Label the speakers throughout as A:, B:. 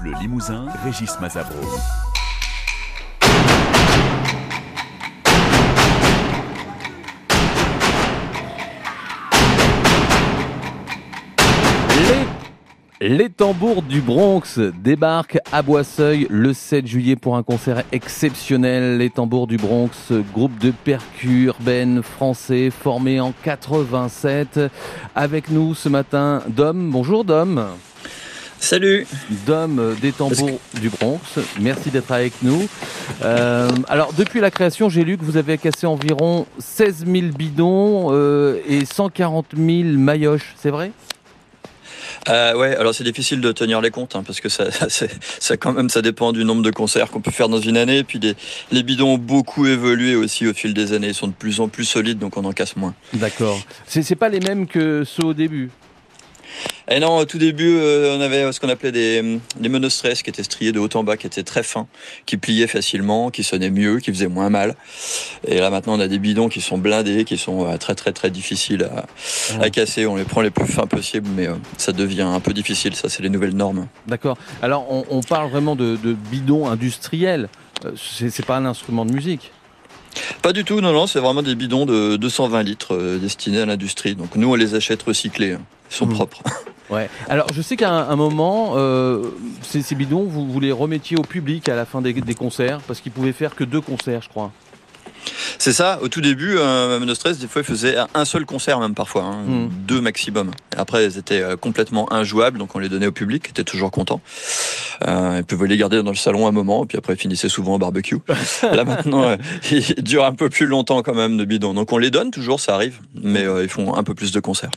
A: Bleu Limousin, Régis Mazabro.
B: Les tambours du Bronx débarquent à Boisseuil le 7 juillet pour un concert exceptionnel. Les tambours du Bronx, groupe de percus urbaines français formé en 87. Avec nous ce matin, Dom. Bonjour Dom.
C: Salut
B: Dom des tambours du Bronx, merci d'être avec nous. Euh, alors depuis la création, j'ai lu que vous avez cassé environ 16 000 bidons euh, et 140 000 maillotches, c'est vrai?
C: Euh, ouais, alors c'est difficile de tenir les comptes hein, parce que ça, ça, quand même, ça dépend du nombre de concerts qu'on peut faire dans une année. Et puis les bidons ont beaucoup évolué aussi au fil des années. Ils sont de plus en plus solides, donc on en casse moins.
B: D'accord. C'est pas les mêmes que ceux au début?
C: Et non, au tout début, euh, on avait ce qu'on appelait des, des monostress qui étaient striés de haut en bas, qui étaient très fins, qui pliaient facilement, qui sonnaient mieux, qui faisaient moins mal. Et là, maintenant, on a des bidons qui sont blindés, qui sont euh, très, très, très difficiles à, à, casser. On les prend les plus fins possibles, mais euh, ça devient un peu difficile. Ça, c'est les nouvelles normes.
B: D'accord. Alors, on, on, parle vraiment de, de bidons industriels. C'est pas un instrument de musique.
C: Pas du tout, non, non, c'est vraiment des bidons de 220 litres destinés à l'industrie. Donc nous, on les achète recyclés, hein. ils sont mmh. propres.
B: Ouais. Alors, je sais qu'à un, moment, euh, ces, ces, bidons, vous, vous, les remettiez au public à la fin des, des concerts, parce qu'ils pouvaient faire que deux concerts, je crois.
C: C'est ça. Au tout début, euh, Monostress, des fois, il faisait un seul concert, même parfois, hein, mm. deux maximum. Après, ils étaient euh, complètement injouables, donc on les donnait au public, qui était toujours content. Euh, ils pouvaient les garder dans le salon un moment, et puis après, ils finissaient souvent au barbecue. Là, maintenant, euh, ils durent un peu plus longtemps quand même, de bidons. Donc on les donne toujours, ça arrive, mais euh, ils font un peu plus de concerts.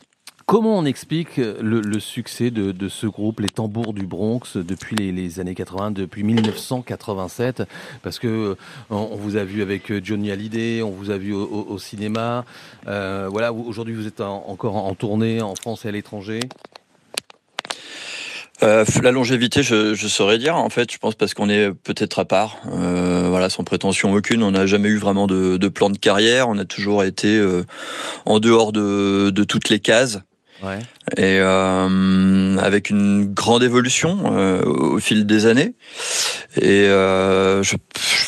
B: Comment on explique le, le succès de, ce groupe, les Tambours du Bronx, depuis les, années 80, depuis 1987 Parce que on, vous a vu avec Johnny Hallyday, on vous a vu au, cinéma. Euh, voilà, aujourd'hui vous êtes en, encore en, tournée en France et à l'étranger?
C: Euh, la longévité, je, saurais dire. En fait, je pense parce qu'on est peut-être à part. Euh, voilà, sans prétention aucune. On n'a jamais eu vraiment de, plan de carrière. On a toujours été euh, en dehors de, de toutes les cases.
B: Ouais.
C: Et euh, avec une grande évolution euh, au fil des années. Et euh, je,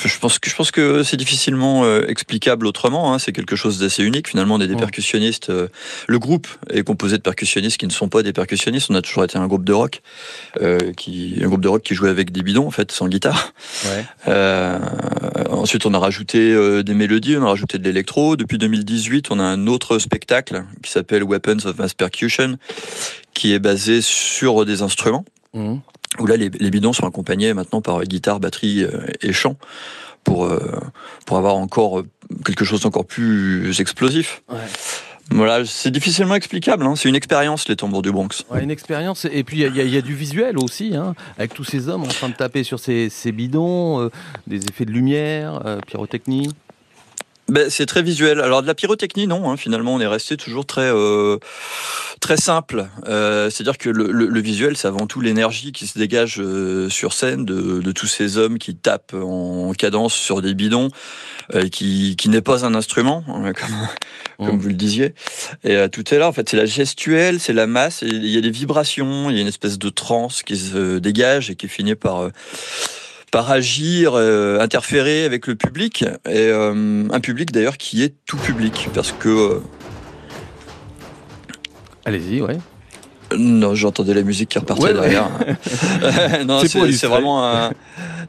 C: je, pense que je pense que c'est difficilement euh, explicable autrement. Hein. C'est quelque chose d'assez unique. Finalement, on est des percussionnistes. Euh, le groupe est composé de percussionnistes qui ne sont pas des percussionnistes. On a toujours été un groupe de rock, qui un groupe de rock qui jouait avec des bidons en fait, sans guitare.
B: Ouais.
C: Ensuite, on a rajouté des mélodies, on a rajouté de l'électro. Depuis 2018, on a un autre spectacle qui s'appelle Weapons of Mass Percussion qui est basé sur des instruments.
B: Mmh.
C: Où là, les, les, bidons sont accompagnés maintenant par guitare, batterie et chant pour, euh, pour avoir encore quelque chose d'encore plus explosif.
B: Ouais.
C: Voilà, c'est difficilement explicable. Hein. C'est une expérience, les tambours du Bronx.
B: Ouais, une expérience. Et puis, il y, y, a du visuel aussi, hein, avec tous ces hommes en train de taper sur ces, ces bidons, euh, des effets de lumière, euh, pyrotechnie.
C: Ben, c'est très visuel. Alors de la pyrotechnie, non. Hein, finalement, on est resté toujours très euh, très simple. Euh, C'est-à-dire que le, le, le visuel, c'est avant tout l'énergie qui se dégage euh, sur scène de, de, tous ces hommes qui tapent en cadence sur des bidons, euh, qui, qui n'est pas un instrument, hein, comme, comme vous le disiez. Et euh, tout est là. En fait, c'est la gestuelle, c'est la masse. il y a des vibrations, il y a une espèce de transe qui se dégage et qui finit par euh, par agir, euh, interférer avec le public, et euh, un public d'ailleurs qui est tout public, parce que... Euh...
B: Allez-y, ouais.
C: Non, j'entendais la musique qui repartait ouais, derrière. Ouais. non, c'est vraiment un...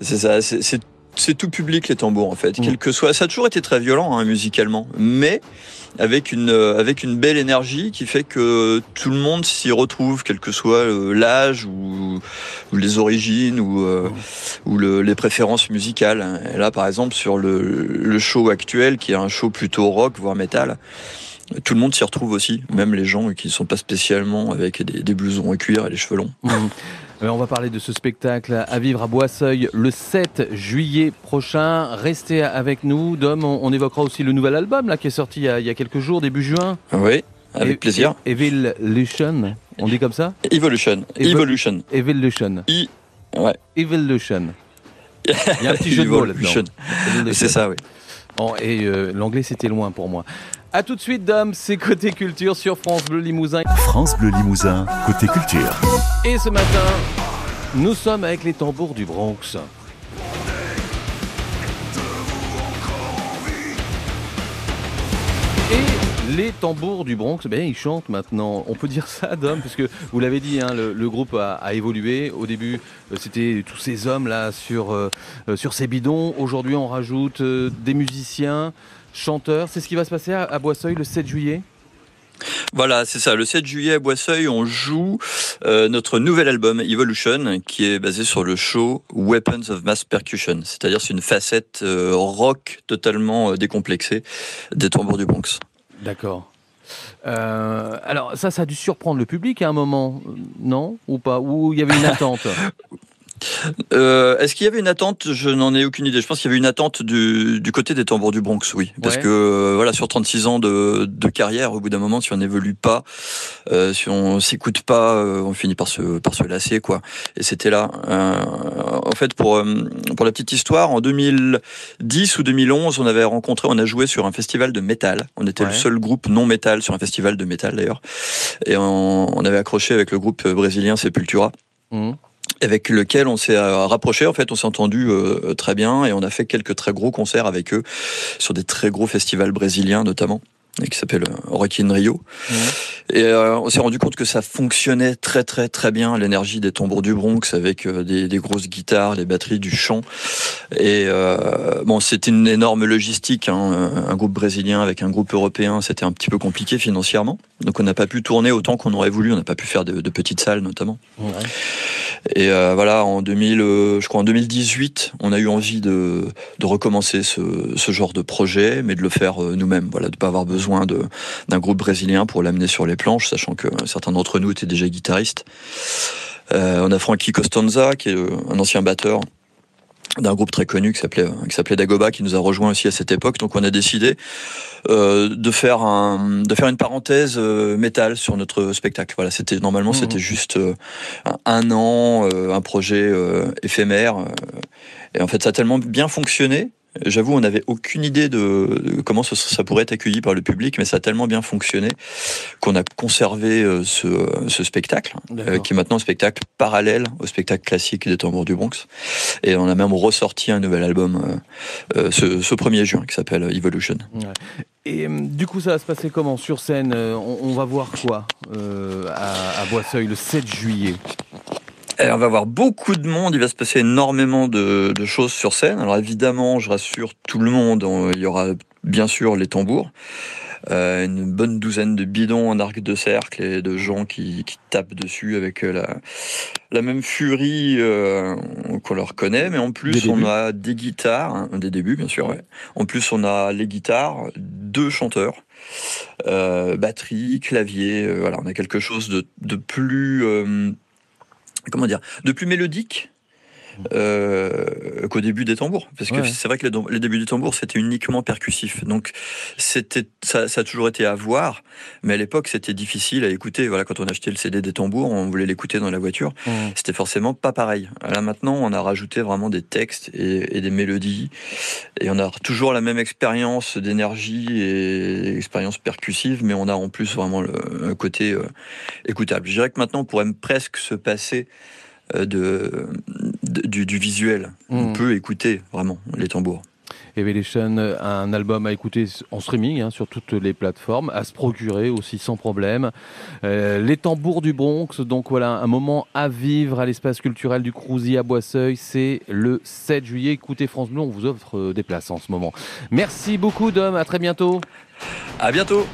C: C'est ça, c'est tout public les tambours en fait, mmh. quel que soit. Ça a toujours été très violent hein, musicalement, mais avec une avec une belle énergie qui fait que tout le monde s'y retrouve, quel que soit euh, l'âge ou, ou, les origines ou euh, ou le, les préférences musicales. Et là, par exemple, sur le, le show actuel, qui est un show plutôt rock voire métal. Tout le monde s'y retrouve aussi, même les gens qui ne sont pas spécialement avec des, des blousons en cuir et les cheveux longs.
B: Mmh. On va parler de ce spectacle à vivre à Boisseuil le 7 juillet prochain. Restez avec nous, Dom. On, évoquera aussi le nouvel album là qui est sorti il y a, il y a quelques jours, début juin.
C: Oui, avec e plaisir.
B: Evolution, on dit comme ça
C: Evolution. Evolution.
B: Evolution.
C: I... Ouais.
B: Evolution. Il y a un petit jeu de mots là-dedans.
C: C'est ça, oui.
B: Bon, et euh, l'anglais c'était loin pour moi. A tout de suite, Dom, c'est Côté Culture sur France Bleu Limousin.
A: France Bleu Limousin, Côté Culture.
B: Et ce matin, Nous sommes avec les tambours du Bronx. Les tambours du Bronx, ben, ils chantent maintenant. On peut dire ça, Dom, puisque vous l'avez dit, hein, le, groupe a, évolué. Au début, euh, c'était tous ces hommes là sur, euh, euh, sur ces bidons. Aujourd'hui, on rajoute des musiciens, chanteurs. C'est ce qui va se passer à, à Boisseuil le 7 juillet?
C: Voilà, c'est ça. Le 7 juillet à Boisseuil, on joue notre nouvel album Evolution, qui est basé sur le show Weapons of Mass Percussion. C'est-à-dire c'est une facette rock totalement décomplexée des tambours du Bronx.
B: D'accord. Euh, alors ça, ça a dû surprendre le public à un moment, non? Ou pas? Ou il y avait une attente?
C: Euh, est-ce qu'il y avait une attente? Je n'en ai aucune idée. Je pense qu'il y avait une attente du, côté des tambours du Bronx, oui. Parce que euh, voilà, sur 36 ans de, carrière, au bout d'un moment, si on n'évolue pas, euh, si on s'écoute pas, on finit par se par se lasser, quoi. Et c'était là. en fait, pour pour la petite histoire, en 2010 ou 2011, on avait rencontré, on a joué sur un festival de métal. On était le seul groupe non métal sur un festival de métal d'ailleurs, et on, avait accroché avec le groupe brésilien Sepultura. Mmh avec lequel on s'est euh, rapproché. En fait, on s'est entendu euh, très bien et on a fait quelques très gros concerts avec eux sur des très gros festivals brésiliens notamment qui s'appelle euh, Rock in Rio. Et on s'est rendu compte que ça fonctionnait très très très bien, l'énergie des tambours du Bronx avec des, des, grosses guitares, les batteries, du chant. Et bon, c'était une énorme logistique. Hein, un groupe brésilien avec un groupe européen, c'était un petit peu compliqué financièrement. Donc on n'a pas pu tourner autant qu'on aurait voulu. On n'a pas pu faire de, de petites salles notamment. Et euh, voilà, en 2000, euh, je crois en 2018, on a eu envie de, recommencer ce, ce, genre de projet, mais de le faire euh, nous-mêmes. Voilà, de pas avoir besoin d'un groupe brésilien pour l'amener sur les planches, sachant que certains d'entre nous étaient déjà guitaristes. on a Frankie Costanza, qui est un ancien batteur d'un groupe très connu qui s'appelait qui s'appelait Dagoba qui nous a rejoint aussi à cette époque donc on a décidé euh, de faire un de faire une parenthèse euh, métal sur notre spectacle voilà c'était normalement mmh. c'était juste euh, un, an un projet éphémère et en fait ça a tellement bien fonctionné J'avoue, on n'avait aucune idée de, comment ça, pourrait être accueilli par le public, mais ça a tellement bien fonctionné qu'on a conservé euh, ce, spectacle, euh, qui est maintenant un spectacle parallèle au spectacle classique des Tambours du Bronx. Et on a même ressorti un nouvel album euh, ce, 1er juin qui s'appelle Evolution.
B: Et du coup, ça va se passer comment sur scène? On, va voir quoi à, à Boisseuil le 7 juillet?
C: On va avoir beaucoup de monde, il va se passer énormément de, choses sur scène. Alors évidemment, je rassure tout le monde, il y aura bien sûr les tambours, euh, une bonne douzaine de bidons en arc de cercle et de gens qui, tapent dessus avec euh, la, même furie euh, qu'on leur connaît. Mais en plus, on a des guitares, hein, des débuts bien sûr. En plus, on a les guitares, deux chanteurs. batterie, clavier, voilà, on a quelque chose de, de plus comment dire, de plus mélodique euh, qu'au début des tambours. Parce que c'est vrai que les, débuts des tambours, c'était uniquement percussif. Donc, c'était, ça, ça, a toujours été à voir, mais à l'époque, c'était difficile à écouter. Voilà, quand on achetait le CD des tambours, on voulait l'écouter dans la voiture. Mmh. C'était forcément pas pareil. Là, maintenant, on a rajouté vraiment des textes et, des mélodies. Et on a toujours la même expérience d'énergie et expérience percussive, mais on a en plus vraiment le, côté euh, écoutable. Je dirais que maintenant, on pourrait presque se passer euh, de, du, visuel. On hmm. peut écouter vraiment les tambours.
B: Evolution, un album à écouter en streaming hein, sur toutes les plateformes, à se procurer aussi sans problème. Euh, les tambours du Bronx, donc voilà, un moment à vivre à l'espace culturel du Crouzy à Boisseuil, c'est le 7 juillet. Écoutez France Bleu, on vous offre euh, des places en ce moment. Merci beaucoup Dom, à très bientôt.
C: À bientôt.